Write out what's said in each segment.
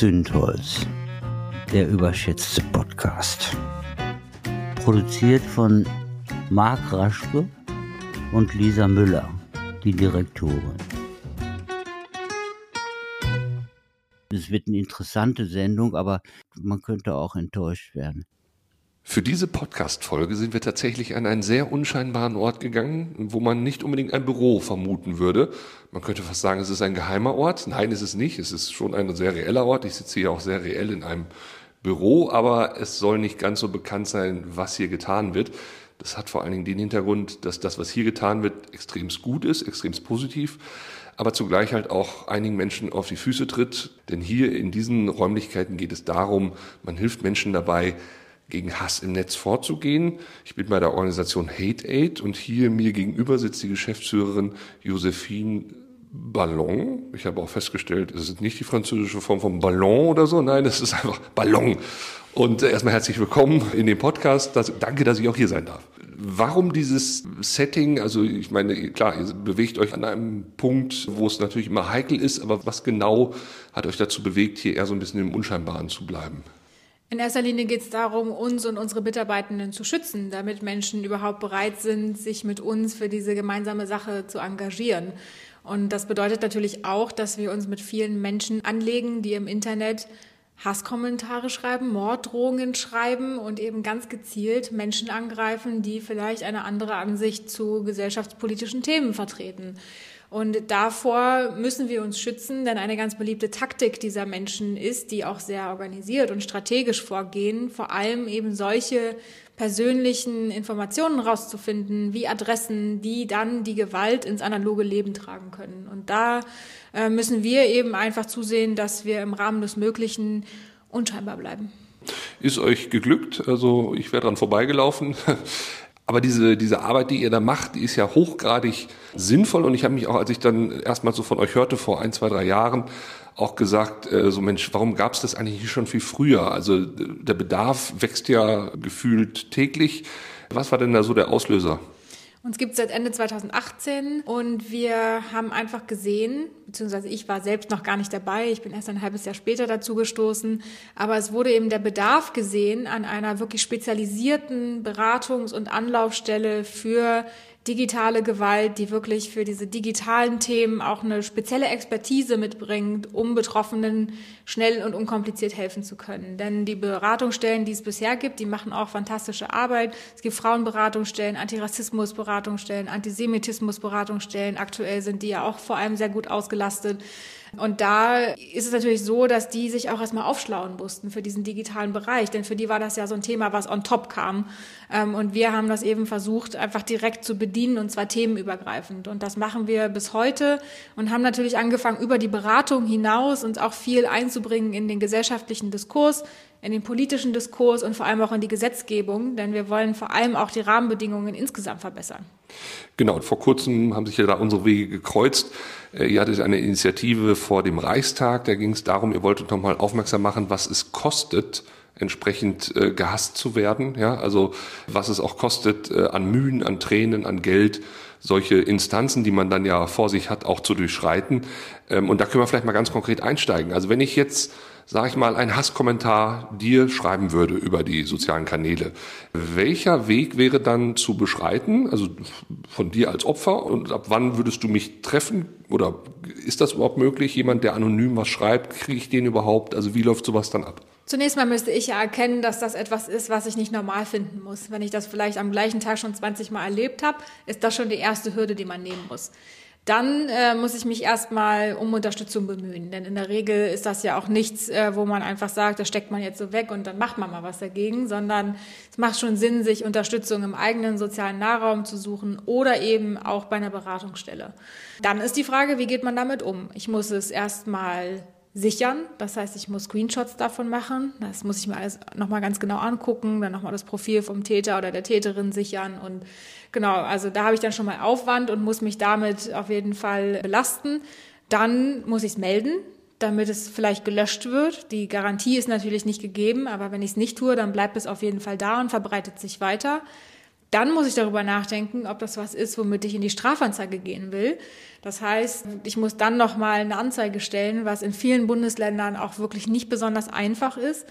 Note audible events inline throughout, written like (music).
Zündholz, der überschätzte Podcast. Produziert von Marc Raschke und Lisa Müller, die Direktorin. Es wird eine interessante Sendung, aber man könnte auch enttäuscht werden. Für diese Podcast-Folge sind wir tatsächlich an einen sehr unscheinbaren Ort gegangen, wo man nicht unbedingt ein Büro vermuten würde. Man könnte fast sagen, es ist ein geheimer Ort. Nein, ist es nicht. Es ist schon ein sehr reeller Ort. Ich sitze hier auch sehr reell in einem Büro, aber es soll nicht ganz so bekannt sein, was hier getan wird. Das hat vor allen Dingen den Hintergrund, dass das, was hier getan wird, extremst gut ist, extremst positiv, aber zugleich halt auch einigen Menschen auf die Füße tritt. Denn hier in diesen Räumlichkeiten geht es darum, man hilft Menschen dabei, gegen Hass im Netz vorzugehen. Ich bin bei der Organisation Hate Aid und hier mir gegenüber sitzt die Geschäftsführerin Josephine Ballon. Ich habe auch festgestellt, es ist nicht die französische Form von Ballon oder so, nein, es ist einfach Ballon. Und erstmal herzlich willkommen in dem Podcast. Das, danke, dass ich auch hier sein darf. Warum dieses Setting? Also ich meine, klar, ihr bewegt euch an einem Punkt, wo es natürlich immer heikel ist, aber was genau hat euch dazu bewegt, hier eher so ein bisschen im Unscheinbaren zu bleiben? In erster Linie geht es darum, uns und unsere Mitarbeitenden zu schützen, damit Menschen überhaupt bereit sind, sich mit uns für diese gemeinsame Sache zu engagieren. Und das bedeutet natürlich auch, dass wir uns mit vielen Menschen anlegen, die im Internet Hasskommentare schreiben, Morddrohungen schreiben und eben ganz gezielt Menschen angreifen, die vielleicht eine andere Ansicht zu gesellschaftspolitischen Themen vertreten. Und davor müssen wir uns schützen, denn eine ganz beliebte Taktik dieser Menschen ist, die auch sehr organisiert und strategisch vorgehen, vor allem eben solche persönlichen Informationen rauszufinden, wie Adressen, die dann die Gewalt ins analoge Leben tragen können. Und da äh, müssen wir eben einfach zusehen, dass wir im Rahmen des Möglichen unscheinbar bleiben. Ist euch geglückt? Also ich wäre dran vorbeigelaufen. (laughs) Aber diese, diese Arbeit, die ihr da macht, die ist ja hochgradig sinnvoll. Und ich habe mich auch, als ich dann erstmal so von euch hörte vor ein, zwei, drei Jahren, auch gesagt, äh, so Mensch, warum gab es das eigentlich schon viel früher? Also der Bedarf wächst ja gefühlt täglich. Was war denn da so der Auslöser? Uns gibt es seit Ende 2018 und wir haben einfach gesehen, beziehungsweise ich war selbst noch gar nicht dabei, ich bin erst ein halbes Jahr später dazu gestoßen, aber es wurde eben der Bedarf gesehen an einer wirklich spezialisierten Beratungs- und Anlaufstelle für digitale Gewalt, die wirklich für diese digitalen Themen auch eine spezielle Expertise mitbringt, um Betroffenen schnell und unkompliziert helfen zu können. Denn die Beratungsstellen, die es bisher gibt, die machen auch fantastische Arbeit. Es gibt Frauenberatungsstellen, Antirassismusberatungsstellen, Antisemitismusberatungsstellen. Aktuell sind die ja auch vor allem sehr gut ausgelastet. Und da ist es natürlich so, dass die sich auch erstmal aufschlauen mussten für diesen digitalen Bereich, denn für die war das ja so ein Thema, was on top kam. Ähm, und wir haben das eben versucht, einfach direkt zu bedienen und zwar themenübergreifend. Und das machen wir bis heute und haben natürlich angefangen, über die Beratung hinaus uns auch viel einzubringen in den gesellschaftlichen Diskurs, in den politischen Diskurs und vor allem auch in die Gesetzgebung, denn wir wollen vor allem auch die Rahmenbedingungen insgesamt verbessern. Genau, und vor kurzem haben sich ja da unsere Wege gekreuzt. Äh, ihr hattet eine Initiative vor dem Reichstag, da ging es darum, ihr wolltet nochmal aufmerksam machen, was es kostet, entsprechend äh, gehasst zu werden. Ja, also was es auch kostet äh, an Mühen, an Tränen, an Geld, solche Instanzen, die man dann ja vor sich hat, auch zu durchschreiten. Ähm, und da können wir vielleicht mal ganz konkret einsteigen. Also wenn ich jetzt sage ich mal, einen Hasskommentar dir schreiben würde über die sozialen Kanäle, welcher Weg wäre dann zu beschreiten, also von dir als Opfer und ab wann würdest du mich treffen oder ist das überhaupt möglich? Jemand, der anonym was schreibt, kriege ich den überhaupt? Also wie läuft sowas dann ab? Zunächst mal müsste ich ja erkennen, dass das etwas ist, was ich nicht normal finden muss. Wenn ich das vielleicht am gleichen Tag schon 20 Mal erlebt habe, ist das schon die erste Hürde, die man nehmen muss dann äh, muss ich mich erstmal um Unterstützung bemühen. Denn in der Regel ist das ja auch nichts, äh, wo man einfach sagt, das steckt man jetzt so weg und dann macht man mal was dagegen, sondern es macht schon Sinn, sich Unterstützung im eigenen sozialen Nahraum zu suchen oder eben auch bei einer Beratungsstelle. Dann ist die Frage, wie geht man damit um? Ich muss es erstmal sichern. Das heißt, ich muss Screenshots davon machen. Das muss ich mir alles nochmal ganz genau angucken, dann nochmal das Profil vom Täter oder der Täterin sichern. Und genau, also da habe ich dann schon mal Aufwand und muss mich damit auf jeden Fall belasten. Dann muss ich es melden, damit es vielleicht gelöscht wird. Die Garantie ist natürlich nicht gegeben, aber wenn ich es nicht tue, dann bleibt es auf jeden Fall da und verbreitet sich weiter. Dann muss ich darüber nachdenken, ob das was ist, womit ich in die Strafanzeige gehen will. Das heißt, ich muss dann nochmal eine Anzeige stellen, was in vielen Bundesländern auch wirklich nicht besonders einfach ist.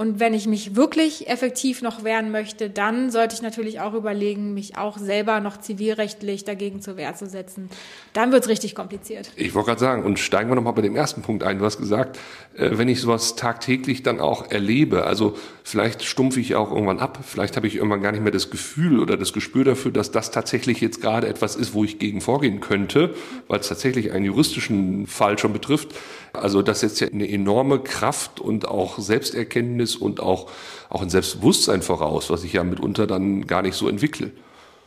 Und wenn ich mich wirklich effektiv noch wehren möchte, dann sollte ich natürlich auch überlegen, mich auch selber noch zivilrechtlich dagegen zur Wehr zu setzen. Dann wird es richtig kompliziert. Ich wollte gerade sagen, und steigen wir nochmal bei dem ersten Punkt ein. Du hast gesagt, äh, wenn ich sowas tagtäglich dann auch erlebe, also vielleicht stumpfe ich auch irgendwann ab, vielleicht habe ich irgendwann gar nicht mehr das Gefühl oder das Gespür dafür, dass das tatsächlich jetzt gerade etwas ist, wo ich gegen vorgehen könnte, weil es tatsächlich einen juristischen Fall schon betrifft. Also das setzt ja eine enorme Kraft und auch Selbsterkenntnis und auch, auch ein Selbstbewusstsein voraus, was ich ja mitunter dann gar nicht so entwickle.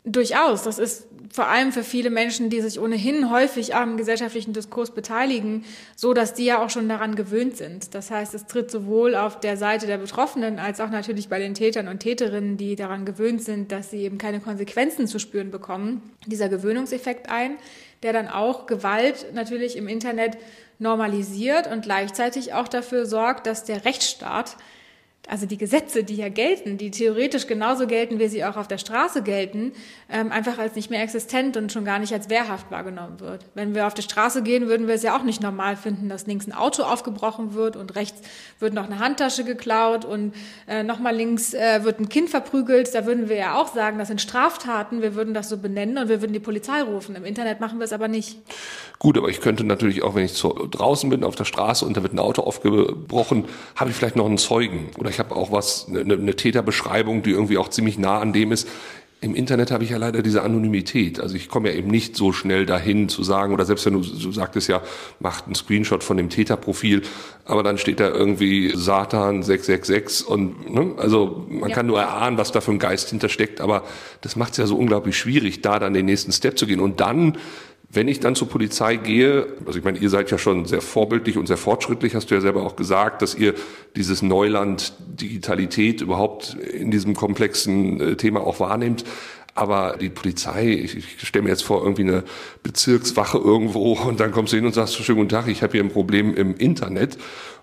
Durchaus. Das ist vor allem für viele Menschen, die sich ohnehin häufig am gesellschaftlichen Diskurs beteiligen, so dass die ja auch schon daran gewöhnt sind. Das heißt, es tritt sowohl auf der Seite der Betroffenen als auch natürlich bei den Tätern und Täterinnen, die daran gewöhnt sind, dass sie eben keine Konsequenzen zu spüren bekommen, dieser Gewöhnungseffekt ein, der dann auch Gewalt natürlich im Internet normalisiert und gleichzeitig auch dafür sorgt, dass der Rechtsstaat also die Gesetze, die ja gelten, die theoretisch genauso gelten, wie sie auch auf der Straße gelten, ähm, einfach als nicht mehr existent und schon gar nicht als wehrhaft wahrgenommen wird. Wenn wir auf die Straße gehen, würden wir es ja auch nicht normal finden, dass links ein Auto aufgebrochen wird und rechts wird noch eine Handtasche geklaut und äh, nochmal links äh, wird ein Kind verprügelt. Da würden wir ja auch sagen, das sind Straftaten, wir würden das so benennen und wir würden die Polizei rufen. Im Internet machen wir es aber nicht. Gut, aber ich könnte natürlich auch, wenn ich zu, draußen bin auf der Straße und da wird ein Auto aufgebrochen, habe ich vielleicht noch einen Zeugen oder ich habe auch was, eine, eine Täterbeschreibung, die irgendwie auch ziemlich nah an dem ist. Im Internet habe ich ja leider diese Anonymität. Also ich komme ja eben nicht so schnell dahin zu sagen, oder selbst wenn du, du sagtest ja, macht einen Screenshot von dem Täterprofil, aber dann steht da irgendwie Satan 666 und ne, also man ja. kann nur erahnen, was da für ein Geist hintersteckt, aber das macht es ja so unglaublich schwierig, da dann den nächsten Step zu gehen. Und dann wenn ich dann zur Polizei gehe, also ich meine, ihr seid ja schon sehr vorbildlich und sehr fortschrittlich, hast du ja selber auch gesagt, dass ihr dieses Neuland Digitalität überhaupt in diesem komplexen äh, Thema auch wahrnehmt. Aber die Polizei, ich, ich stelle mir jetzt vor, irgendwie eine Bezirkswache irgendwo und dann kommst du hin und sagst, schönen guten Tag, ich habe hier ein Problem im Internet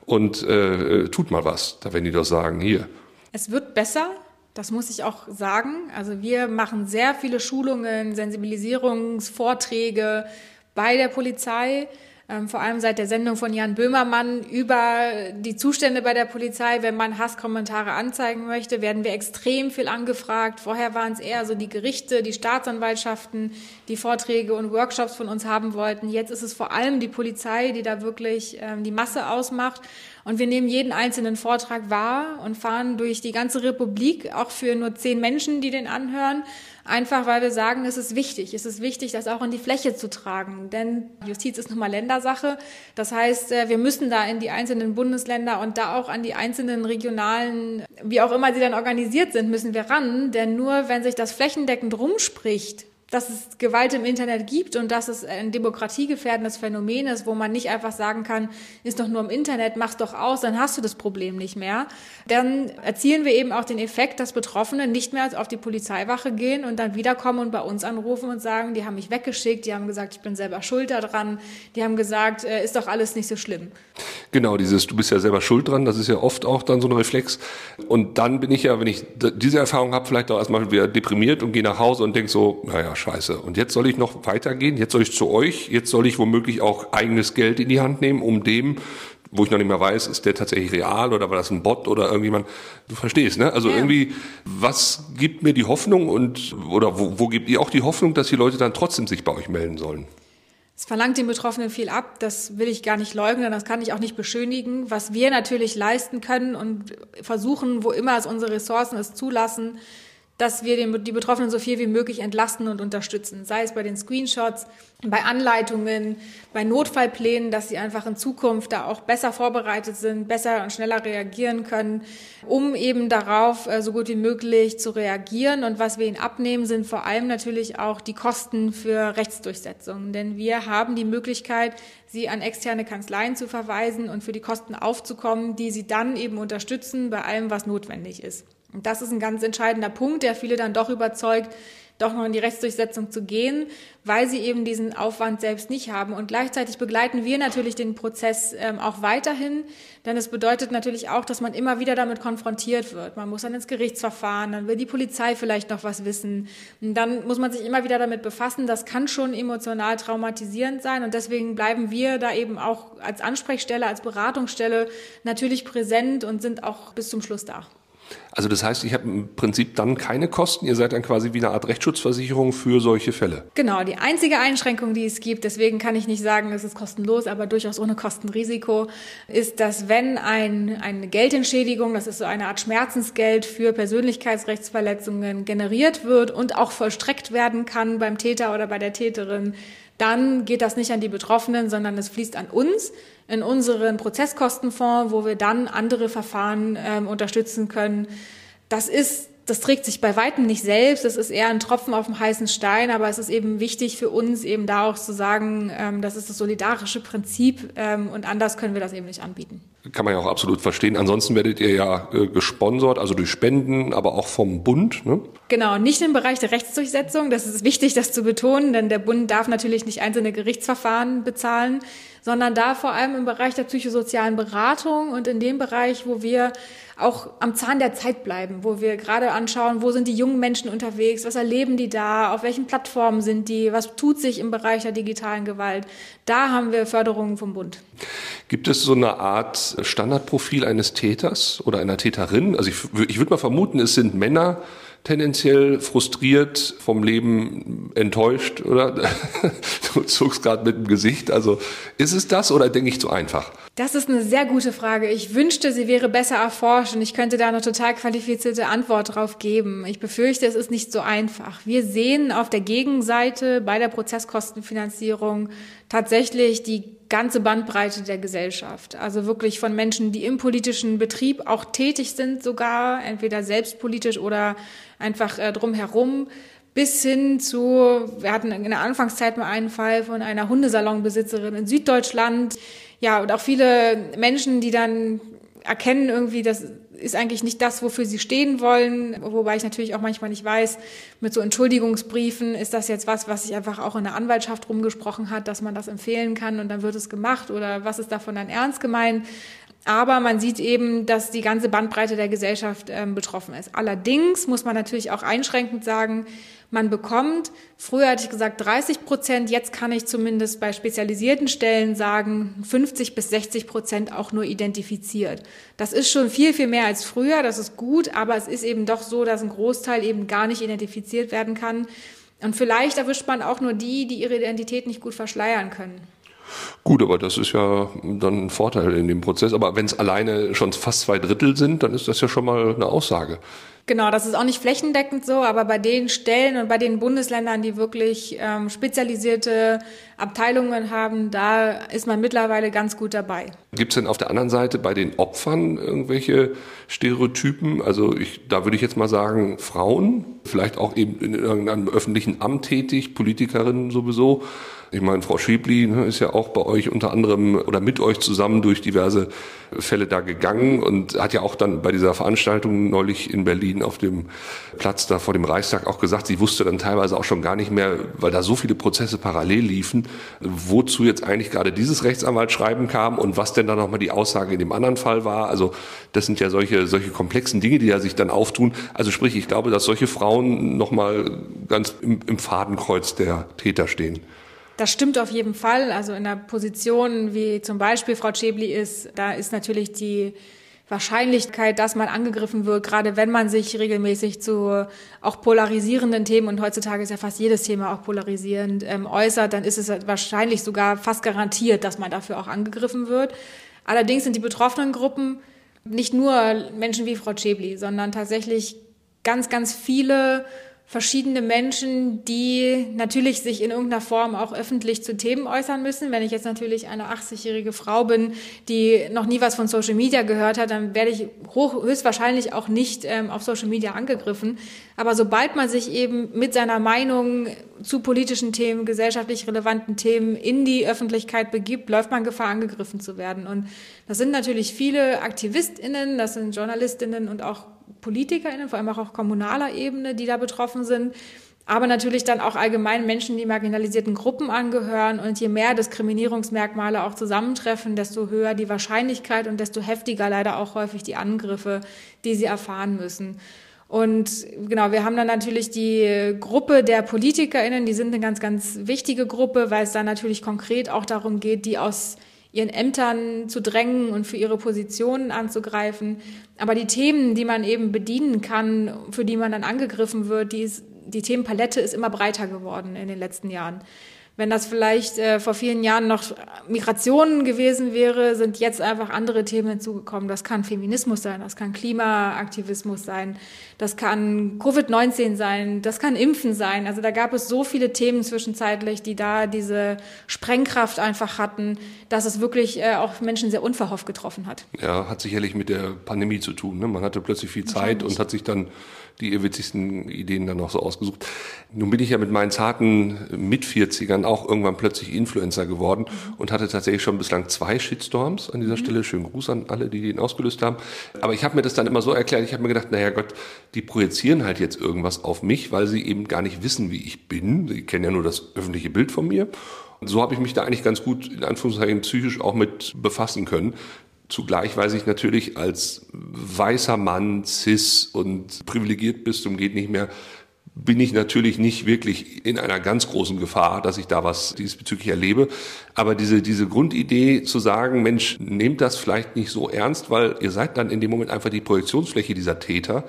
und äh, tut mal was. Da werden die doch sagen, hier. Es wird besser, das muss ich auch sagen. Also wir machen sehr viele Schulungen, Sensibilisierungsvorträge bei der Polizei, ähm, vor allem seit der Sendung von Jan Böhmermann über die Zustände bei der Polizei. Wenn man Hasskommentare anzeigen möchte, werden wir extrem viel angefragt. Vorher waren es eher so die Gerichte, die Staatsanwaltschaften, die Vorträge und Workshops von uns haben wollten. Jetzt ist es vor allem die Polizei, die da wirklich ähm, die Masse ausmacht. Und wir nehmen jeden einzelnen Vortrag wahr und fahren durch die ganze Republik, auch für nur zehn Menschen, die den anhören. Einfach weil wir sagen, es ist wichtig. Es ist wichtig, das auch in die Fläche zu tragen. Denn Justiz ist nun mal Ländersache. Das heißt, äh, wir müssen da in die einzelnen Bundesländer und da auch an die einzelnen regionalen, wie auch immer sie dann organisiert sind, müssen wir ran. Denn nur wenn sich das flächendeckend rumspricht, dass es Gewalt im Internet gibt und dass es ein demokratiegefährdendes Phänomen ist, wo man nicht einfach sagen kann, ist doch nur im Internet, mach's doch aus, dann hast du das Problem nicht mehr. Dann erzielen wir eben auch den Effekt, dass Betroffene nicht mehr auf die Polizeiwache gehen und dann wiederkommen und bei uns anrufen und sagen, die haben mich weggeschickt, die haben gesagt, ich bin selber schuld daran, die haben gesagt, äh, ist doch alles nicht so schlimm. Genau, dieses, du bist ja selber schuld dran, das ist ja oft auch dann so ein Reflex. Und dann bin ich ja, wenn ich diese Erfahrung habe, vielleicht auch erstmal wieder deprimiert und gehe nach Hause und denke so, naja, scheiße. Und jetzt soll ich noch weitergehen, jetzt soll ich zu euch, jetzt soll ich womöglich auch eigenes Geld in die Hand nehmen, um dem, wo ich noch nicht mehr weiß, ist der tatsächlich real oder war das ein Bot oder irgendjemand, du verstehst, ne? Also ja. irgendwie, was gibt mir die Hoffnung und, oder wo, wo gibt ihr auch die Hoffnung, dass die Leute dann trotzdem sich bei euch melden sollen? Es verlangt den Betroffenen viel ab, das will ich gar nicht leugnen, das kann ich auch nicht beschönigen. Was wir natürlich leisten können und versuchen, wo immer es unsere Ressourcen es zulassen, dass wir den, die Betroffenen so viel wie möglich entlasten und unterstützen. Sei es bei den Screenshots, bei Anleitungen, bei Notfallplänen, dass sie einfach in Zukunft da auch besser vorbereitet sind, besser und schneller reagieren können, um eben darauf äh, so gut wie möglich zu reagieren. Und was wir ihnen abnehmen, sind vor allem natürlich auch die Kosten für Rechtsdurchsetzung. Denn wir haben die Möglichkeit, sie an externe Kanzleien zu verweisen und für die Kosten aufzukommen, die sie dann eben unterstützen bei allem, was notwendig ist. Und das ist ein ganz entscheidender Punkt, der viele dann doch überzeugt, doch noch in die Rechtsdurchsetzung zu gehen, weil sie eben diesen Aufwand selbst nicht haben. Und gleichzeitig begleiten wir natürlich den Prozess ähm, auch weiterhin, denn es bedeutet natürlich auch, dass man immer wieder damit konfrontiert wird. Man muss dann ins Gerichtsverfahren, dann will die Polizei vielleicht noch was wissen. Und dann muss man sich immer wieder damit befassen. Das kann schon emotional traumatisierend sein. Und deswegen bleiben wir da eben auch als Ansprechstelle, als Beratungsstelle natürlich präsent und sind auch bis zum Schluss da. Also das heißt, ich habe im Prinzip dann keine Kosten. Ihr seid dann quasi wie eine Art Rechtsschutzversicherung für solche Fälle. Genau, die einzige Einschränkung, die es gibt, deswegen kann ich nicht sagen, es ist kostenlos, aber durchaus ohne Kostenrisiko, ist, dass wenn ein, eine Geldentschädigung, das ist so eine Art Schmerzensgeld für Persönlichkeitsrechtsverletzungen generiert wird und auch vollstreckt werden kann beim Täter oder bei der Täterin, dann geht das nicht an die Betroffenen, sondern es fließt an uns in unseren Prozesskostenfonds, wo wir dann andere Verfahren ähm, unterstützen können. Das ist das trägt sich bei weitem nicht selbst. Das ist eher ein Tropfen auf dem heißen Stein, aber es ist eben wichtig für uns, eben da auch zu sagen, ähm, das ist das solidarische Prinzip ähm, und anders können wir das eben nicht anbieten. Kann man ja auch absolut verstehen. Ansonsten werdet ihr ja äh, gesponsert, also durch Spenden, aber auch vom Bund. Ne? Genau, nicht im Bereich der Rechtsdurchsetzung. Das ist wichtig, das zu betonen, denn der Bund darf natürlich nicht einzelne Gerichtsverfahren bezahlen, sondern da vor allem im Bereich der psychosozialen Beratung und in dem Bereich, wo wir auch am Zahn der Zeit bleiben, wo wir gerade anschauen, wo sind die jungen Menschen unterwegs, was erleben die da, auf welchen Plattformen sind die, was tut sich im Bereich der digitalen Gewalt. Da haben wir Förderungen vom Bund. Gibt es so eine Art Standardprofil eines Täters oder einer Täterin? Also ich, ich würde mal vermuten, es sind Männer, tendenziell frustriert, vom Leben enttäuscht, oder? (laughs) Du zuckst gerade mit dem Gesicht. Also ist es das oder denke ich zu einfach? Das ist eine sehr gute Frage. Ich wünschte, sie wäre besser erforscht und ich könnte da eine total qualifizierte Antwort drauf geben. Ich befürchte, es ist nicht so einfach. Wir sehen auf der Gegenseite bei der Prozesskostenfinanzierung tatsächlich die ganze Bandbreite der Gesellschaft. Also wirklich von Menschen, die im politischen Betrieb auch tätig sind, sogar entweder selbstpolitisch oder einfach äh, drumherum, bis hin zu, wir hatten in der Anfangszeit mal einen Fall von einer Hundesalonbesitzerin in Süddeutschland. Ja, und auch viele Menschen, die dann erkennen irgendwie, das ist eigentlich nicht das, wofür sie stehen wollen. Wobei ich natürlich auch manchmal nicht weiß, mit so Entschuldigungsbriefen, ist das jetzt was, was sich einfach auch in der Anwaltschaft rumgesprochen hat, dass man das empfehlen kann und dann wird es gemacht oder was ist davon dann ernst gemeint? Aber man sieht eben, dass die ganze Bandbreite der Gesellschaft ähm, betroffen ist. Allerdings muss man natürlich auch einschränkend sagen, man bekommt, früher hatte ich gesagt 30 Prozent, jetzt kann ich zumindest bei spezialisierten Stellen sagen, 50 bis 60 Prozent auch nur identifiziert. Das ist schon viel, viel mehr als früher, das ist gut, aber es ist eben doch so, dass ein Großteil eben gar nicht identifiziert werden kann. Und vielleicht erwischt man auch nur die, die ihre Identität nicht gut verschleiern können. Gut, aber das ist ja dann ein Vorteil in dem Prozess. Aber wenn es alleine schon fast zwei Drittel sind, dann ist das ja schon mal eine Aussage. Genau, das ist auch nicht flächendeckend so, aber bei den Stellen und bei den Bundesländern, die wirklich ähm, spezialisierte Abteilungen haben, da ist man mittlerweile ganz gut dabei. Gibt es denn auf der anderen Seite bei den Opfern irgendwelche Stereotypen? Also ich, da würde ich jetzt mal sagen, Frauen, vielleicht auch eben in irgendeinem öffentlichen Amt tätig, Politikerinnen sowieso. Ich meine, Frau Schiebli ne, ist ja auch bei euch unter anderem oder mit euch zusammen durch diverse Fälle da gegangen und hat ja auch dann bei dieser Veranstaltung neulich in Berlin auf dem Platz da vor dem Reichstag auch gesagt, sie wusste dann teilweise auch schon gar nicht mehr, weil da so viele Prozesse parallel liefen, wozu jetzt eigentlich gerade dieses Rechtsanwaltsschreiben kam und was denn dann nochmal die Aussage in dem anderen Fall war. Also das sind ja solche, solche komplexen Dinge, die ja sich dann auftun. Also sprich, ich glaube, dass solche Frauen nochmal ganz im, im Fadenkreuz der Täter stehen. Das stimmt auf jeden Fall. Also in der Position, wie zum Beispiel Frau Schäbli ist, da ist natürlich die Wahrscheinlichkeit, dass man angegriffen wird, gerade wenn man sich regelmäßig zu auch polarisierenden Themen, und heutzutage ist ja fast jedes Thema auch polarisierend, ähm, äußert, dann ist es wahrscheinlich sogar fast garantiert, dass man dafür auch angegriffen wird. Allerdings sind die betroffenen Gruppen nicht nur Menschen wie Frau Schäbli, sondern tatsächlich ganz, ganz viele verschiedene Menschen, die natürlich sich in irgendeiner Form auch öffentlich zu Themen äußern müssen. Wenn ich jetzt natürlich eine 80-jährige Frau bin, die noch nie was von Social Media gehört hat, dann werde ich hoch, höchstwahrscheinlich auch nicht ähm, auf Social Media angegriffen. Aber sobald man sich eben mit seiner Meinung zu politischen Themen, gesellschaftlich relevanten Themen in die Öffentlichkeit begibt, läuft man Gefahr, angegriffen zu werden. Und das sind natürlich viele AktivistInnen, das sind JournalistInnen und auch PolitikerInnen, vor allem auch auf kommunaler Ebene, die da betroffen sind. aber natürlich dann auch allgemein Menschen, die marginalisierten Gruppen angehören. Und je mehr Diskriminierungsmerkmale auch zusammentreffen, desto höher die Wahrscheinlichkeit und desto heftiger leider auch häufig die Angriffe, die sie erfahren müssen. Und genau, wir haben dann natürlich die Gruppe der PolitikerInnen, die sind eine ganz, ganz wichtige Gruppe, weil es da natürlich konkret auch darum geht, die aus ihren Ämtern zu drängen und für ihre Positionen anzugreifen. Aber die Themen, die man eben bedienen kann, für die man dann angegriffen wird, die, ist, die Themenpalette ist immer breiter geworden in den letzten Jahren. Wenn das vielleicht äh, vor vielen Jahren noch Migration gewesen wäre, sind jetzt einfach andere Themen hinzugekommen. Das kann Feminismus sein, das kann Klimaaktivismus sein, das kann Covid-19 sein, das kann Impfen sein. Also da gab es so viele Themen zwischenzeitlich, die da diese Sprengkraft einfach hatten, dass es wirklich äh, auch Menschen sehr unverhofft getroffen hat. Ja, hat sicherlich mit der Pandemie zu tun. Ne? Man hatte plötzlich viel Zeit und hat sich dann die witzigsten Ideen dann noch so ausgesucht. Nun bin ich ja mit meinen zarten Mit-40ern auch irgendwann plötzlich Influencer geworden mhm. und hatte tatsächlich schon bislang zwei Shitstorms an dieser mhm. Stelle. Schönen Gruß an alle, die den ausgelöst haben. Aber ich habe mir das dann immer so erklärt, ich habe mir gedacht, naja Gott, die projizieren halt jetzt irgendwas auf mich, weil sie eben gar nicht wissen, wie ich bin. Sie kennen ja nur das öffentliche Bild von mir. Und so habe ich mich da eigentlich ganz gut, in Anführungszeichen, psychisch auch mit befassen können. Zugleich weiß ich natürlich als weißer Mann, cis und privilegiert bis zum geht nicht mehr, bin ich natürlich nicht wirklich in einer ganz großen Gefahr, dass ich da was diesbezüglich erlebe. Aber diese, diese Grundidee zu sagen, Mensch, nehmt das vielleicht nicht so ernst, weil ihr seid dann in dem Moment einfach die Projektionsfläche dieser Täter,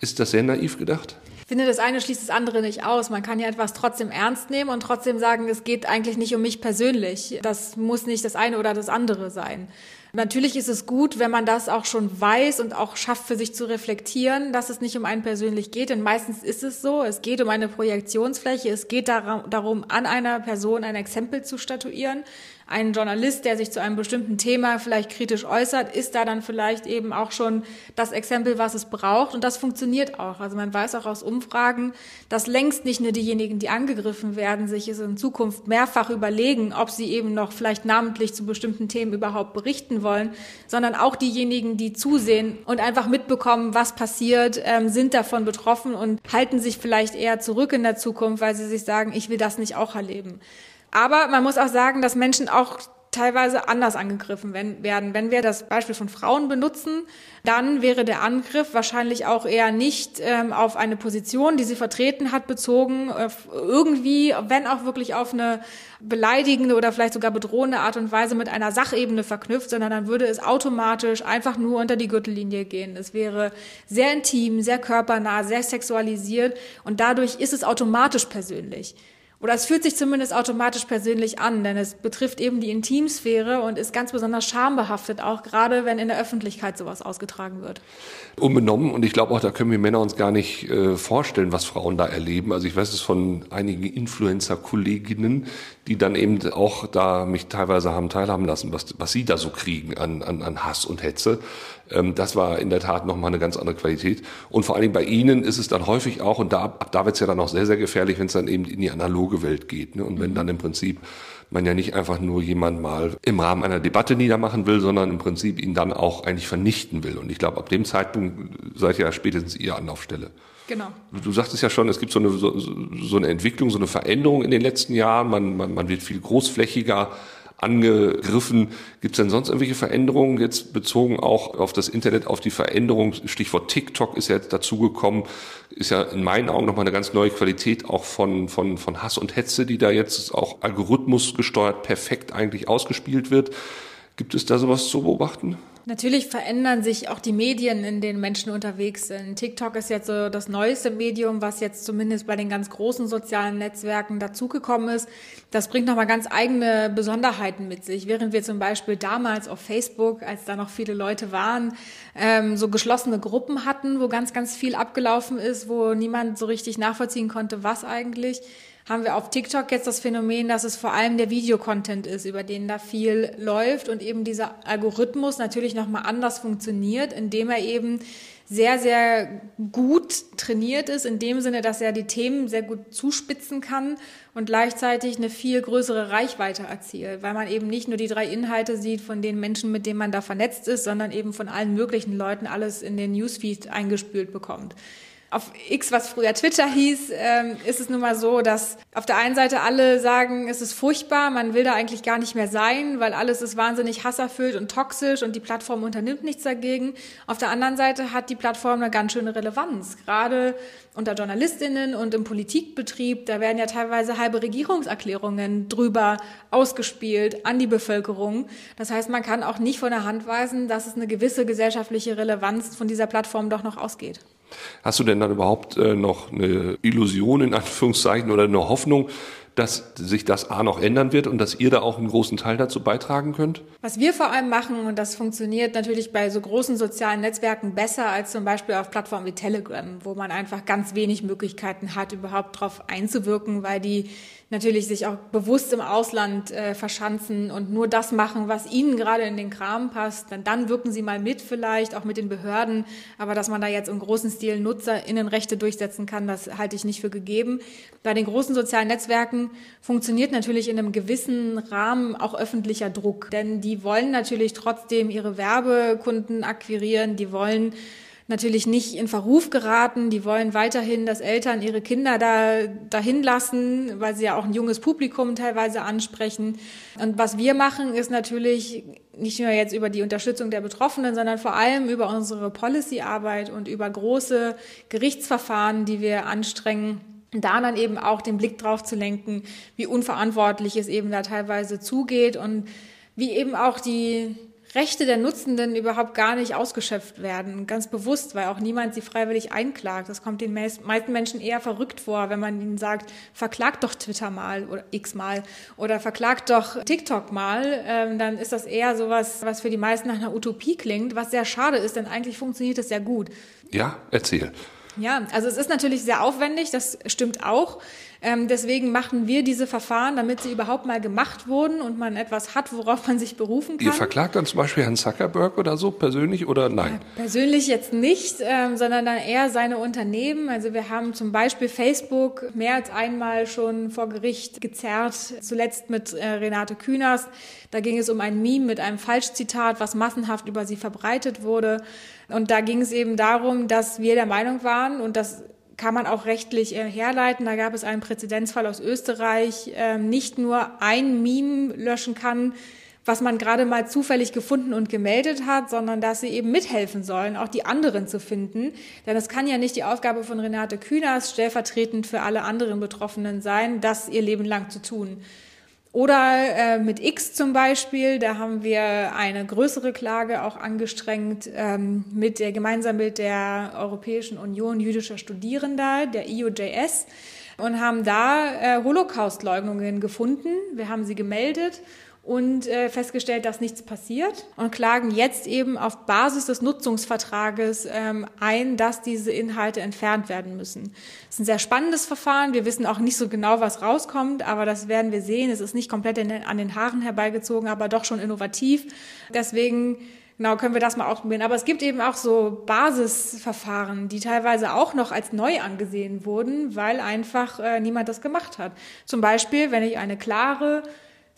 ist das sehr naiv gedacht? Ich finde, das eine schließt das andere nicht aus. Man kann ja etwas trotzdem ernst nehmen und trotzdem sagen, es geht eigentlich nicht um mich persönlich. Das muss nicht das eine oder das andere sein. Natürlich ist es gut, wenn man das auch schon weiß und auch schafft, für sich zu reflektieren, dass es nicht um einen persönlich geht. Denn meistens ist es so, es geht um eine Projektionsfläche, es geht darum, an einer Person ein Exempel zu statuieren ein Journalist, der sich zu einem bestimmten Thema vielleicht kritisch äußert, ist da dann vielleicht eben auch schon das Exempel, was es braucht. Und das funktioniert auch. Also man weiß auch aus Umfragen, dass längst nicht nur diejenigen, die angegriffen werden, sich es in Zukunft mehrfach überlegen, ob sie eben noch vielleicht namentlich zu bestimmten Themen überhaupt berichten wollen, sondern auch diejenigen, die zusehen und einfach mitbekommen, was passiert, ähm, sind davon betroffen und halten sich vielleicht eher zurück in der Zukunft, weil sie sich sagen, ich will das nicht auch erleben. Aber man muss auch sagen, dass Menschen auch teilweise anders angegriffen werden. Wenn wir das Beispiel von Frauen benutzen, dann wäre der Angriff wahrscheinlich auch eher nicht ähm, auf eine Position, die sie vertreten hat, bezogen, äh, irgendwie, wenn auch wirklich auf eine beleidigende oder vielleicht sogar bedrohende Art und Weise mit einer Sachebene verknüpft, sondern dann würde es automatisch einfach nur unter die Gürtellinie gehen. Es wäre sehr intim, sehr körpernah, sehr sexualisiert und dadurch ist es automatisch persönlich. Oder es fühlt sich zumindest automatisch persönlich an, denn es betrifft eben die Intimsphäre und ist ganz besonders schambehaftet, auch gerade wenn in der Öffentlichkeit sowas ausgetragen wird. Unbenommen und ich glaube auch, da können wir Männer uns gar nicht äh, vorstellen, was Frauen da erleben. Also ich weiß es von einigen Influencer-Kolleginnen, die dann eben auch da mich teilweise haben teilhaben lassen, was, was sie da so kriegen an, an, an Hass und Hetze. Ähm, das war in der Tat nochmal eine ganz andere Qualität. Und vor allen Dingen bei Ihnen ist es dann häufig auch, und da, ab da wird es ja dann auch sehr, sehr gefährlich, wenn es dann eben in die analoge Welt geht. Ne? Und wenn mhm. dann im Prinzip man ja nicht einfach nur jemand mal im Rahmen einer Debatte niedermachen will, sondern im Prinzip ihn dann auch eigentlich vernichten will. Und ich glaube, ab dem Zeitpunkt seid ihr ja spätestens ihr Anlaufstelle. Genau. Du sagtest ja schon, es gibt so eine, so, so eine Entwicklung, so eine Veränderung in den letzten Jahren. Man, man, man wird viel großflächiger angegriffen. Gibt es denn sonst irgendwelche Veränderungen jetzt bezogen auch auf das Internet, auf die Veränderung? Stichwort TikTok ist ja jetzt dazugekommen, ist ja in meinen Augen nochmal eine ganz neue Qualität auch von, von, von Hass und Hetze, die da jetzt auch algorithmusgesteuert perfekt eigentlich ausgespielt wird. Gibt es da sowas zu beobachten? Natürlich verändern sich auch die Medien, in denen Menschen unterwegs sind. TikTok ist jetzt so das neueste Medium, was jetzt zumindest bei den ganz großen sozialen Netzwerken dazugekommen ist. Das bringt nochmal ganz eigene Besonderheiten mit sich. Während wir zum Beispiel damals auf Facebook, als da noch viele Leute waren, ähm, so geschlossene Gruppen hatten, wo ganz, ganz viel abgelaufen ist, wo niemand so richtig nachvollziehen konnte, was eigentlich haben wir auf TikTok jetzt das Phänomen, dass es vor allem der Videocontent ist, über den da viel läuft und eben dieser Algorithmus natürlich nochmal anders funktioniert, indem er eben sehr, sehr gut trainiert ist, in dem Sinne, dass er die Themen sehr gut zuspitzen kann und gleichzeitig eine viel größere Reichweite erzielt, weil man eben nicht nur die drei Inhalte sieht von den Menschen, mit denen man da vernetzt ist, sondern eben von allen möglichen Leuten alles in den Newsfeed eingespült bekommt. Auf X, was früher Twitter hieß, ähm, ist es nun mal so, dass auf der einen Seite alle sagen, es ist furchtbar, man will da eigentlich gar nicht mehr sein, weil alles ist wahnsinnig hasserfüllt und toxisch und die Plattform unternimmt nichts dagegen. Auf der anderen Seite hat die Plattform eine ganz schöne Relevanz. Gerade unter Journalistinnen und im Politikbetrieb, da werden ja teilweise halbe Regierungserklärungen drüber ausgespielt an die Bevölkerung. Das heißt, man kann auch nicht von der Hand weisen, dass es eine gewisse gesellschaftliche Relevanz von dieser Plattform doch noch ausgeht. Hast du denn dann überhaupt äh, noch eine Illusion in Anführungszeichen oder eine Hoffnung, dass sich das A noch ändern wird und dass ihr da auch einen großen Teil dazu beitragen könnt? Was wir vor allem machen, und das funktioniert natürlich bei so großen sozialen Netzwerken besser als zum Beispiel auf Plattformen wie Telegram, wo man einfach ganz wenig Möglichkeiten hat, überhaupt darauf einzuwirken, weil die natürlich sich auch bewusst im Ausland äh, verschanzen und nur das machen, was ihnen gerade in den Kram passt. Dann, dann wirken sie mal mit vielleicht, auch mit den Behörden. Aber dass man da jetzt im großen Stil NutzerInnenrechte durchsetzen kann, das halte ich nicht für gegeben. Bei den großen sozialen Netzwerken funktioniert natürlich in einem gewissen Rahmen auch öffentlicher Druck. Denn die wollen natürlich trotzdem ihre Werbekunden akquirieren, die wollen natürlich nicht in Verruf geraten. Die wollen weiterhin, dass Eltern ihre Kinder da dahin lassen, weil sie ja auch ein junges Publikum teilweise ansprechen. Und was wir machen, ist natürlich nicht nur jetzt über die Unterstützung der Betroffenen, sondern vor allem über unsere Policy-Arbeit und über große Gerichtsverfahren, die wir anstrengen, da dann eben auch den Blick drauf zu lenken, wie unverantwortlich es eben da teilweise zugeht und wie eben auch die Rechte der Nutzenden überhaupt gar nicht ausgeschöpft werden, ganz bewusst, weil auch niemand sie freiwillig einklagt. Das kommt den meisten Menschen eher verrückt vor, wenn man ihnen sagt, verklagt doch Twitter mal oder X mal oder verklagt doch TikTok mal, ähm, dann ist das eher sowas, was für die meisten nach einer Utopie klingt, was sehr schade ist, denn eigentlich funktioniert es sehr gut. Ja, erzähl. Ja, also es ist natürlich sehr aufwendig, das stimmt auch. Ähm, deswegen machen wir diese Verfahren, damit sie überhaupt mal gemacht wurden und man etwas hat, worauf man sich berufen kann. Ihr verklagt dann zum Beispiel Herrn Zuckerberg oder so persönlich oder nein? Ja, persönlich jetzt nicht, ähm, sondern dann eher seine Unternehmen. Also wir haben zum Beispiel Facebook mehr als einmal schon vor Gericht gezerrt, zuletzt mit äh, Renate Künast. Da ging es um ein Meme mit einem Falschzitat, was massenhaft über sie verbreitet wurde. Und da ging es eben darum, dass wir der Meinung waren, und das kann man auch rechtlich äh, herleiten. Da gab es einen Präzedenzfall aus Österreich, äh, nicht nur ein Meme löschen kann, was man gerade mal zufällig gefunden und gemeldet hat, sondern dass sie eben mithelfen sollen, auch die anderen zu finden. Denn es kann ja nicht die Aufgabe von Renate Künast stellvertretend für alle anderen Betroffenen sein, das ihr Leben lang zu tun. Oder äh, mit X zum Beispiel, da haben wir eine größere Klage auch angestrengt ähm, mit der gemeinsam mit der Europäischen Union jüdischer Studierender, der IOJS, und haben da äh, Holocaustleugnungen gefunden. Wir haben sie gemeldet und äh, festgestellt, dass nichts passiert und klagen jetzt eben auf Basis des Nutzungsvertrages ähm, ein, dass diese Inhalte entfernt werden müssen. Es ist ein sehr spannendes Verfahren. Wir wissen auch nicht so genau, was rauskommt, aber das werden wir sehen. Es ist nicht komplett in, an den Haaren herbeigezogen, aber doch schon innovativ. Deswegen Genau, können wir das mal ausprobieren. Aber es gibt eben auch so Basisverfahren, die teilweise auch noch als neu angesehen wurden, weil einfach äh, niemand das gemacht hat. Zum Beispiel, wenn ich eine klare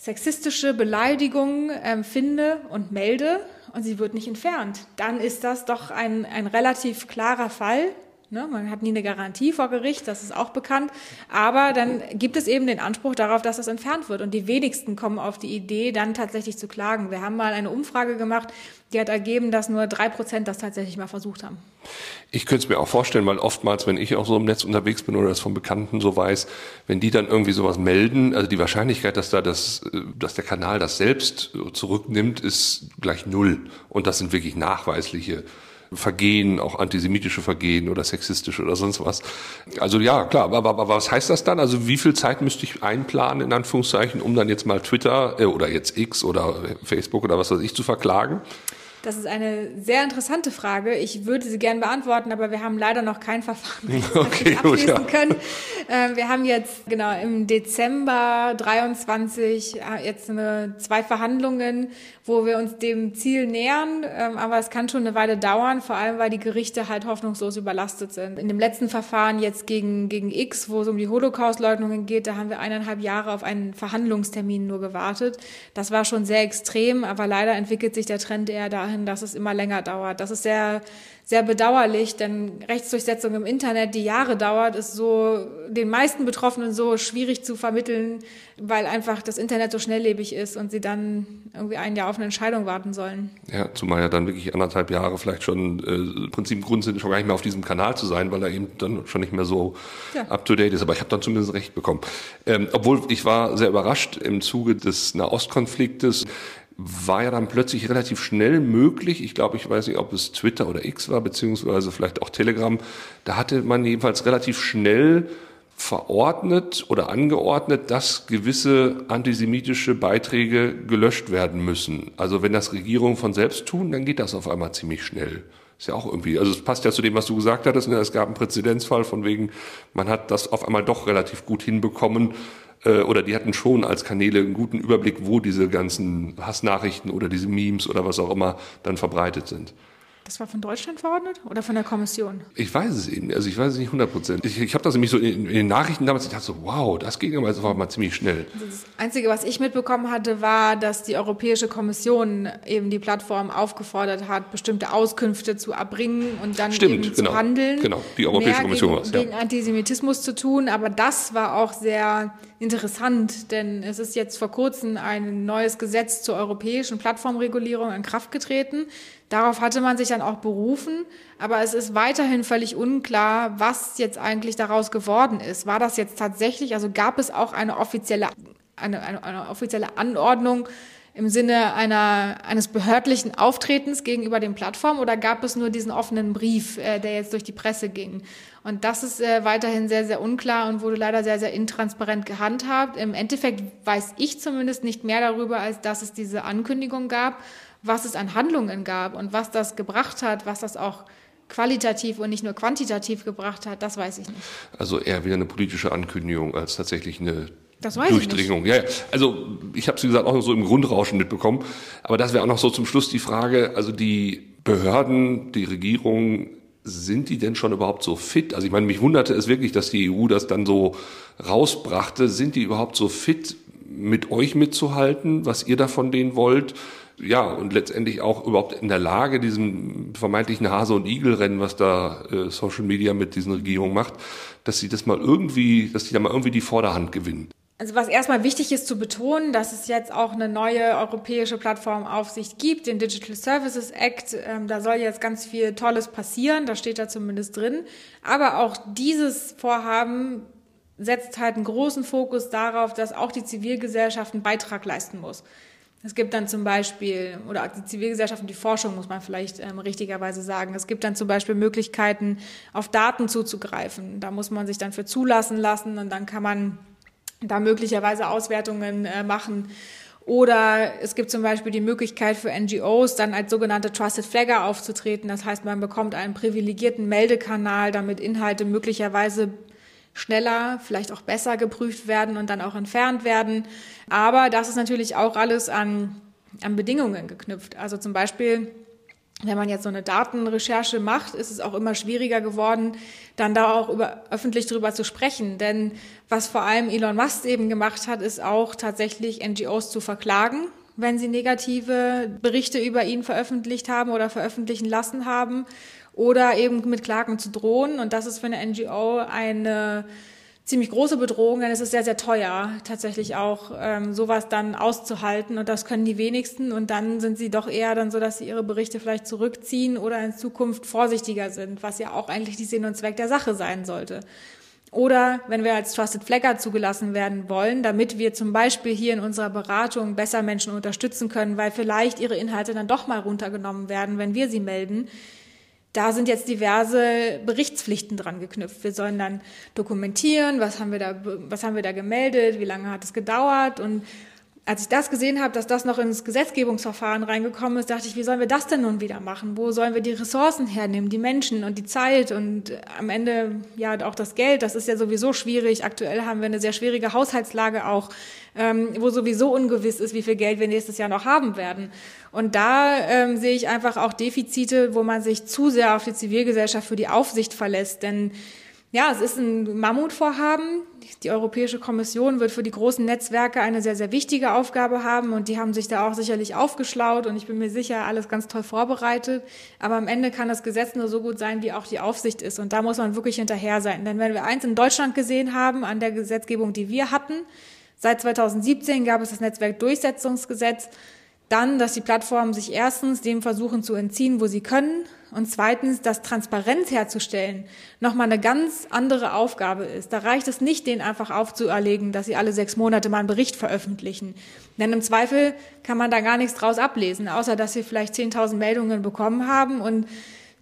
sexistische Beleidigung ähm, finde und melde und sie wird nicht entfernt, dann ist das doch ein, ein relativ klarer Fall. Ne? Man hat nie eine Garantie vor Gericht, das ist auch bekannt. Aber dann gibt es eben den Anspruch darauf, dass das entfernt wird. Und die wenigsten kommen auf die Idee, dann tatsächlich zu klagen. Wir haben mal eine Umfrage gemacht, die hat ergeben, dass nur drei Prozent das tatsächlich mal versucht haben. Ich könnte es mir auch vorstellen, weil oftmals, wenn ich auch so im Netz unterwegs bin oder das von Bekannten so weiß, wenn die dann irgendwie sowas melden, also die Wahrscheinlichkeit, dass da das, dass der Kanal das selbst zurücknimmt, ist gleich null. Und das sind wirklich nachweisliche Vergehen, auch antisemitische Vergehen oder sexistische oder sonst was. Also ja, klar, aber, aber was heißt das dann? Also wie viel Zeit müsste ich einplanen, in Anführungszeichen, um dann jetzt mal Twitter äh, oder jetzt X oder Facebook oder was weiß ich zu verklagen? Das ist eine sehr interessante Frage. Ich würde sie gern beantworten, aber wir haben leider noch kein Verfahren (laughs) okay, abschließen gut, ja. können. Ähm, wir haben jetzt genau im Dezember 23 äh, jetzt eine, zwei Verhandlungen, wo wir uns dem Ziel nähern. Ähm, aber es kann schon eine Weile dauern, vor allem weil die Gerichte halt hoffnungslos überlastet sind. In dem letzten Verfahren jetzt gegen, gegen X, wo es um die Holocaust-Leugnungen geht, da haben wir eineinhalb Jahre auf einen Verhandlungstermin nur gewartet. Das war schon sehr extrem, aber leider entwickelt sich der Trend eher dahin, dahin, dass es immer länger dauert. Das ist sehr, sehr bedauerlich, denn Rechtsdurchsetzung im Internet, die Jahre dauert, ist so den meisten Betroffenen so schwierig zu vermitteln, weil einfach das Internet so schnelllebig ist und sie dann irgendwie ein Jahr auf eine Entscheidung warten sollen. Ja, zumal ja dann wirklich anderthalb Jahre vielleicht schon äh, im Prinzip Grund sind, schon gar nicht mehr auf diesem Kanal zu sein, weil er eben dann schon nicht mehr so ja. up to date ist. Aber ich habe dann zumindest recht bekommen. Ähm, obwohl ich war sehr überrascht im Zuge des Nahostkonfliktes war ja dann plötzlich relativ schnell möglich. Ich glaube, ich weiß nicht, ob es Twitter oder X war, beziehungsweise vielleicht auch Telegram. Da hatte man jedenfalls relativ schnell verordnet oder angeordnet, dass gewisse antisemitische Beiträge gelöscht werden müssen. Also wenn das Regierungen von selbst tun, dann geht das auf einmal ziemlich schnell. Ist ja auch irgendwie, also es passt ja zu dem, was du gesagt hattest. Ne? Es gab einen Präzedenzfall von wegen, man hat das auf einmal doch relativ gut hinbekommen, oder die hatten schon als Kanäle einen guten Überblick, wo diese ganzen Hassnachrichten oder diese Memes oder was auch immer dann verbreitet sind. Das war von Deutschland verordnet oder von der Kommission? Ich weiß es eben, also ich weiß es nicht 100 Prozent. Ich, ich habe das nämlich so in, in, den Nachrichten damals, ich dachte so, wow, das ging aber das war mal ziemlich schnell. Das Einzige, was ich mitbekommen hatte, war, dass die Europäische Kommission eben die Plattform aufgefordert hat, bestimmte Auskünfte zu erbringen und dann Stimmt, eben genau, zu handeln. Genau, die Europäische Kommission war es. Gegen Antisemitismus zu tun, aber das war auch sehr interessant, denn es ist jetzt vor kurzem ein neues Gesetz zur europäischen Plattformregulierung in Kraft getreten. Darauf hatte man sich dann auch berufen, aber es ist weiterhin völlig unklar, was jetzt eigentlich daraus geworden ist. War das jetzt tatsächlich, also gab es auch eine offizielle, eine, eine, eine offizielle Anordnung im Sinne einer, eines behördlichen Auftretens gegenüber den Plattformen oder gab es nur diesen offenen Brief, äh, der jetzt durch die Presse ging? Und das ist äh, weiterhin sehr, sehr unklar und wurde leider sehr, sehr intransparent gehandhabt. Im Endeffekt weiß ich zumindest nicht mehr darüber, als dass es diese Ankündigung gab, was es an Handlungen gab und was das gebracht hat, was das auch qualitativ und nicht nur quantitativ gebracht hat, das weiß ich nicht. Also eher wieder eine politische Ankündigung als tatsächlich eine das weiß Durchdringung. Ja, ja, also ich habe es wie gesagt auch noch so im Grundrauschen mitbekommen. Aber das wäre auch noch so zum Schluss die Frage, also die Behörden, die Regierung, sind die denn schon überhaupt so fit? Also ich meine, mich wunderte es wirklich, dass die EU das dann so rausbrachte. Sind die überhaupt so fit, mit euch mitzuhalten, was ihr da von denen wollt? Ja, und letztendlich auch überhaupt in der Lage, diesem vermeintlichen Hase- und Igel-Rennen, was da äh, Social Media mit diesen Regierungen macht, dass sie das mal irgendwie, dass die da mal irgendwie die Vorderhand gewinnen. Also was erstmal wichtig ist zu betonen, dass es jetzt auch eine neue europäische Plattformaufsicht gibt, den Digital Services Act. Ähm, da soll jetzt ganz viel Tolles passieren, da steht da zumindest drin. Aber auch dieses Vorhaben setzt halt einen großen Fokus darauf, dass auch die Zivilgesellschaft einen Beitrag leisten muss. Es gibt dann zum Beispiel, oder die Zivilgesellschaft und die Forschung muss man vielleicht ähm, richtigerweise sagen, es gibt dann zum Beispiel Möglichkeiten, auf Daten zuzugreifen. Da muss man sich dann für zulassen lassen und dann kann man da möglicherweise Auswertungen äh, machen. Oder es gibt zum Beispiel die Möglichkeit für NGOs, dann als sogenannte Trusted Flagger aufzutreten. Das heißt, man bekommt einen privilegierten Meldekanal, damit Inhalte möglicherweise schneller, vielleicht auch besser geprüft werden und dann auch entfernt werden. Aber das ist natürlich auch alles an, an Bedingungen geknüpft. Also zum Beispiel wenn man jetzt so eine Datenrecherche macht, ist es auch immer schwieriger geworden, dann da auch über, öffentlich drüber zu sprechen. Denn was vor allem Elon Musk eben gemacht hat, ist auch tatsächlich NGOs zu verklagen, wenn sie negative Berichte über ihn veröffentlicht haben oder veröffentlichen lassen haben oder eben mit Klagen zu drohen. Und das ist für eine NGO eine ziemlich große Bedrohung, denn es ist sehr, sehr teuer, tatsächlich auch ähm, sowas dann auszuhalten. Und das können die wenigsten. Und dann sind sie doch eher dann so, dass sie ihre Berichte vielleicht zurückziehen oder in Zukunft vorsichtiger sind, was ja auch eigentlich die Sinn und Zweck der Sache sein sollte. Oder wenn wir als Trusted Flagger zugelassen werden wollen, damit wir zum Beispiel hier in unserer Beratung besser Menschen unterstützen können, weil vielleicht ihre Inhalte dann doch mal runtergenommen werden, wenn wir sie melden, da sind jetzt diverse Berichtspflichten dran geknüpft. Wir sollen dann dokumentieren, was haben wir da, was haben wir da gemeldet, wie lange hat es gedauert und als ich das gesehen habe, dass das noch ins Gesetzgebungsverfahren reingekommen ist, dachte ich, wie sollen wir das denn nun wieder machen? Wo sollen wir die Ressourcen hernehmen, die Menschen und die Zeit und am Ende ja auch das Geld? Das ist ja sowieso schwierig. Aktuell haben wir eine sehr schwierige Haushaltslage auch, ähm, wo sowieso ungewiss ist, wie viel Geld wir nächstes Jahr noch haben werden. Und da ähm, sehe ich einfach auch Defizite, wo man sich zu sehr auf die Zivilgesellschaft für die Aufsicht verlässt, denn Ja, es ist ein Mammutvorhaben. Die Europäische Kommission wird für die großen Netzwerke eine sehr, sehr wichtige Aufgabe haben und die haben sich da auch sicherlich aufgeschlaut und ich bin mir sicher, alles ganz toll vorbereitet. Aber am Ende kann das Gesetz nur so gut sein, wie auch die Aufsicht ist und da muss man wirklich hinterher sein. Denn wenn wir eins in Deutschland gesehen haben an der Gesetzgebung, die wir hatten, seit 2017 gab es das Netzwerkdurchsetzungsgesetz, dann, dass die Plattformen sich erstens dem versuchen zu entziehen, wo sie können, und zweitens, dass Transparenz herzustellen nochmal eine ganz andere Aufgabe ist. Da reicht es nicht, denen einfach aufzuerlegen, dass sie alle sechs Monate mal einen Bericht veröffentlichen. Denn im Zweifel kann man da gar nichts draus ablesen, außer dass sie vielleicht 10.000 Meldungen bekommen haben und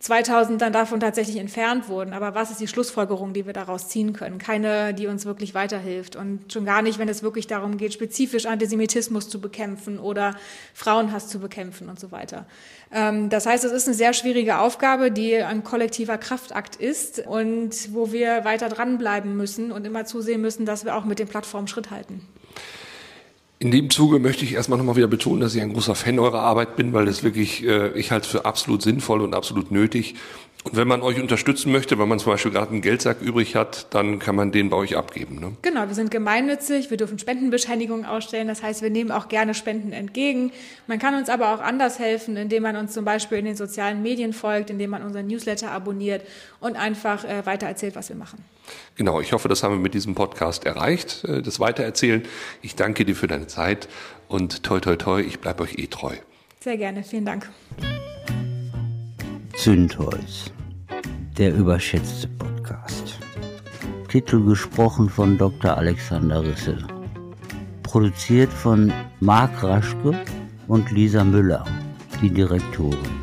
2000 dann davon tatsächlich entfernt wurden. Aber was ist die Schlussfolgerung, die wir daraus ziehen können? Keine, die uns wirklich weiterhilft. Und schon gar nicht, wenn es wirklich darum geht, spezifisch Antisemitismus zu bekämpfen oder Frauenhass zu bekämpfen und so weiter. Ähm, das heißt, es ist eine sehr schwierige Aufgabe, die ein kollektiver Kraftakt ist und wo wir weiter dranbleiben müssen und immer zusehen müssen, dass wir auch mit den Plattformen Schritt halten. In dem Zuge möchte ich erstmal nochmal wieder betonen, dass ich ein großer Fan eurer Arbeit bin, weil das wirklich, äh, ich halte es für absolut sinnvoll und absolut nötig. Und wenn man euch unterstützen möchte, wenn man zum Beispiel gerade einen Geldsack übrig hat, dann kann man den bei euch abgeben. Ne? Genau, wir sind gemeinnützig, wir dürfen Spendenbescheinigungen ausstellen. Das heißt, wir nehmen auch gerne Spenden entgegen. Man kann uns aber auch anders helfen, indem man uns zum Beispiel in den sozialen Medien folgt, indem man unseren Newsletter abonniert und einfach äh, weiter erzählt, was wir machen. Genau, ich hoffe, das haben wir mit diesem Podcast erreicht, äh, das Weitererzählen. Ich danke dir für deine Zeit und toi toi toi, ich bleibe euch eh treu. Sehr gerne, vielen Dank. Zündholz, der überschätzte Podcast. Titel gesprochen von Dr. Alexander Risse. Produziert von Marc Raschke und Lisa Müller, die Direktorin.